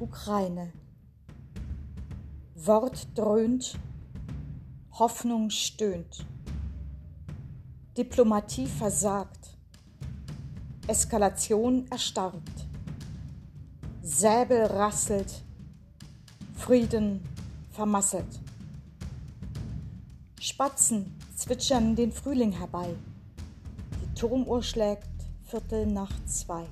Ukraine. Wort dröhnt, Hoffnung stöhnt. Diplomatie versagt. Eskalation erstarrt. Säbel rasselt. Frieden vermasselt. Spatzen zwitschern den Frühling herbei. Die Turmuhr schlägt Viertel nach zwei.